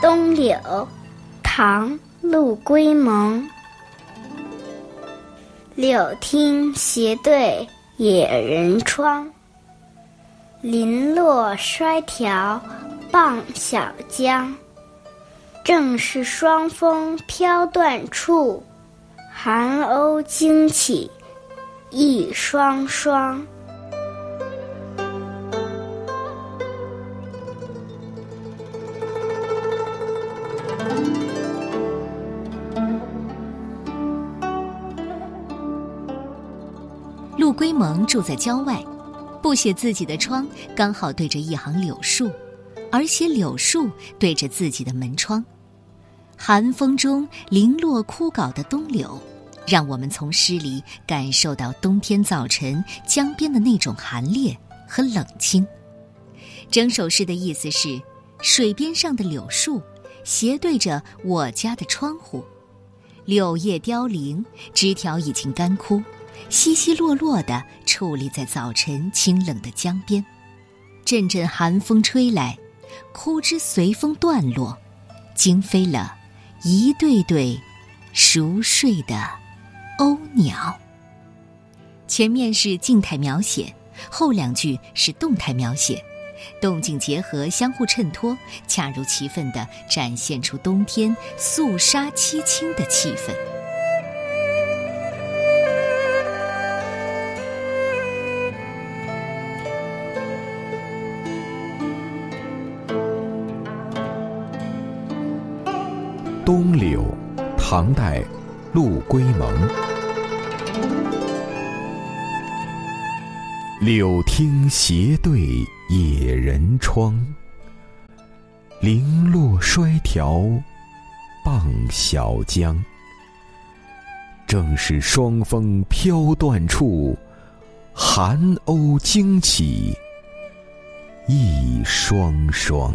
东柳，唐·陆龟蒙。柳听斜对野人窗，零落衰条傍小江。正是霜风飘断处，寒鸥惊起一双双。陆龟蒙住在郊外，不写自己的窗刚好对着一行柳树，而写柳树对着自己的门窗。寒风中零落枯槁的冬柳，让我们从诗里感受到冬天早晨江边的那种寒冽和冷清。整首诗的意思是：水边上的柳树斜对着我家的窗户，柳叶凋零，枝条已经干枯。稀稀落落的矗立在早晨清冷的江边，阵阵寒风吹来，枯枝随风断落，惊飞了一对对熟睡的鸥鸟。前面是静态描写，后两句是动态描写，动静结合，相互衬托，恰如其分的展现出冬天肃杀凄清的气氛。东柳，唐代，陆龟蒙。柳汀斜对野人窗，零落衰条傍小江。正是霜风飘断处，寒鸥惊起一双双。